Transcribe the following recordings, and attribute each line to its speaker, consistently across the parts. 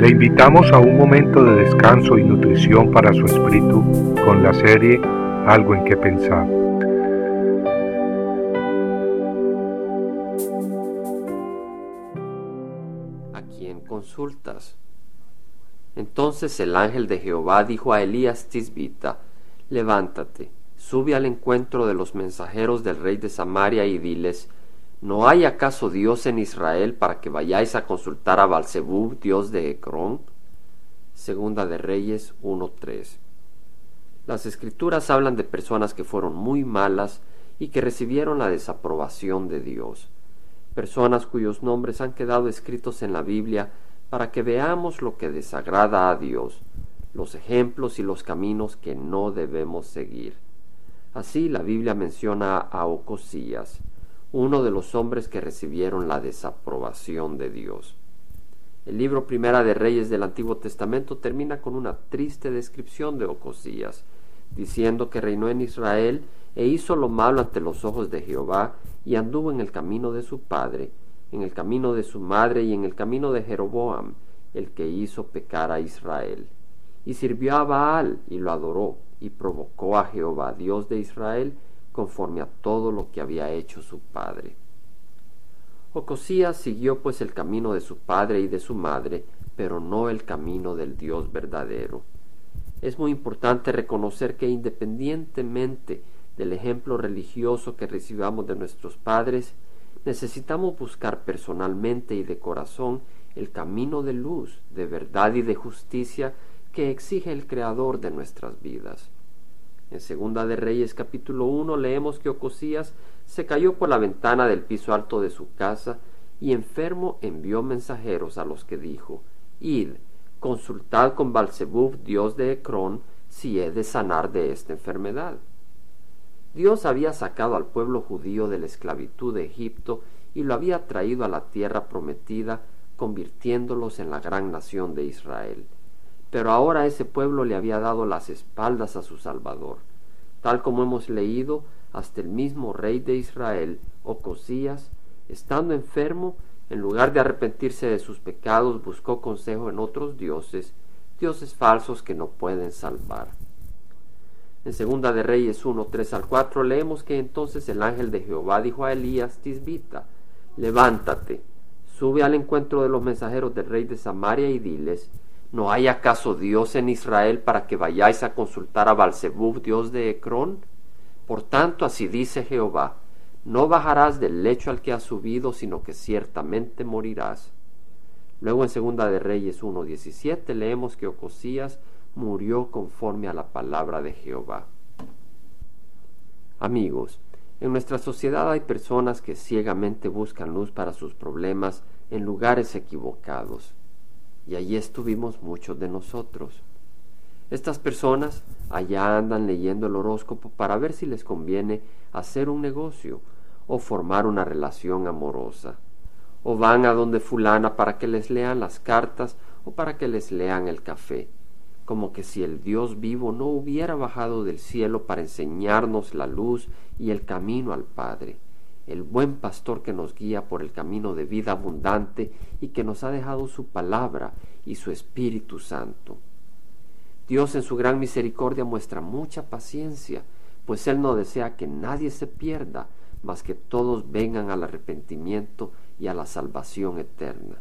Speaker 1: Le invitamos a un momento de descanso y nutrición para su espíritu con la serie Algo en que pensar.
Speaker 2: ¿A quién consultas? Entonces el ángel de Jehová dijo a Elías Tisbita, levántate, sube al encuentro de los mensajeros del rey de Samaria y diles, ¿No hay acaso Dios en Israel para que vayáis a consultar a Balzebub, Dios de Ecrón? Segunda de Reyes 1.3. Las escrituras hablan de personas que fueron muy malas y que recibieron la desaprobación de Dios. Personas cuyos nombres han quedado escritos en la Biblia para que veamos lo que desagrada a Dios, los ejemplos y los caminos que no debemos seguir. Así la Biblia menciona a Ocosías, uno de los hombres que recibieron la desaprobación de Dios. El libro Primera de Reyes del Antiguo Testamento termina con una triste descripción de Ocosías, diciendo que reinó en Israel e hizo lo malo ante los ojos de Jehová y anduvo en el camino de su padre, en el camino de su madre y en el camino de Jeroboam, el que hizo pecar a Israel. Y sirvió a Baal y lo adoró, y provocó a Jehová, Dios de Israel, conforme a todo lo que había hecho su padre. Ocosías siguió pues el camino de su padre y de su madre, pero no el camino del Dios verdadero. Es muy importante reconocer que independientemente del ejemplo religioso que recibamos de nuestros padres, necesitamos buscar personalmente y de corazón el camino de luz, de verdad y de justicia que exige el Creador de nuestras vidas. En Segunda de Reyes capítulo 1 leemos que Ocosías se cayó por la ventana del piso alto de su casa y enfermo envió mensajeros a los que dijo, Id, consultad con Balzebub, dios de Ecrón, si he de sanar de esta enfermedad. Dios había sacado al pueblo judío de la esclavitud de Egipto y lo había traído a la tierra prometida, convirtiéndolos en la gran nación de Israel. Pero ahora ese pueblo le había dado las espaldas a su Salvador. Tal como hemos leído, hasta el mismo rey de Israel, Ocosías, estando enfermo, en lugar de arrepentirse de sus pecados, buscó consejo en otros dioses, dioses falsos que no pueden salvar. En segunda de Reyes 1, 3 al 4 leemos que entonces el ángel de Jehová dijo a Elías Tisbita, levántate, sube al encuentro de los mensajeros del rey de Samaria y diles, ¿No hay acaso Dios en Israel para que vayáis a consultar a Balzebub, Dios de Ecrón? Por tanto, así dice Jehová, no bajarás del lecho al que has subido, sino que ciertamente morirás. Luego en Segunda de Reyes 1.17 leemos que Ocosías murió conforme a la palabra de Jehová. Amigos, en nuestra sociedad hay personas que ciegamente buscan luz para sus problemas en lugares equivocados y allí estuvimos muchos de nosotros. Estas personas allá andan leyendo el horóscopo para ver si les conviene hacer un negocio o formar una relación amorosa. O van a donde fulana para que les lean las cartas o para que les lean el café, como que si el Dios vivo no hubiera bajado del cielo para enseñarnos la luz y el camino al Padre el buen pastor que nos guía por el camino de vida abundante y que nos ha dejado su palabra y su Espíritu Santo. Dios en su gran misericordia muestra mucha paciencia, pues Él no desea que nadie se pierda, mas que todos vengan al arrepentimiento y a la salvación eterna.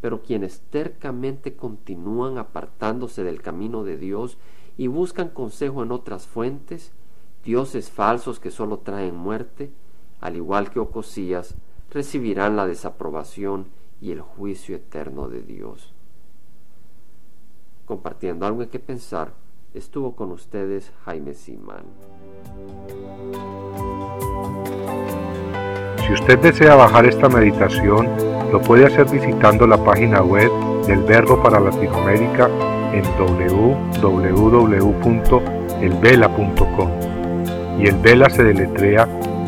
Speaker 2: Pero quienes tercamente continúan apartándose del camino de Dios y buscan consejo en otras fuentes, dioses falsos que solo traen muerte, al igual que Ocosías, recibirán la desaprobación y el juicio eterno de Dios. Compartiendo algo en que pensar, estuvo con ustedes Jaime Simán.
Speaker 1: Si usted desea bajar esta meditación, lo puede hacer visitando la página web del Verbo para Latinoamérica en www.elvela.com. Y el Vela se deletrea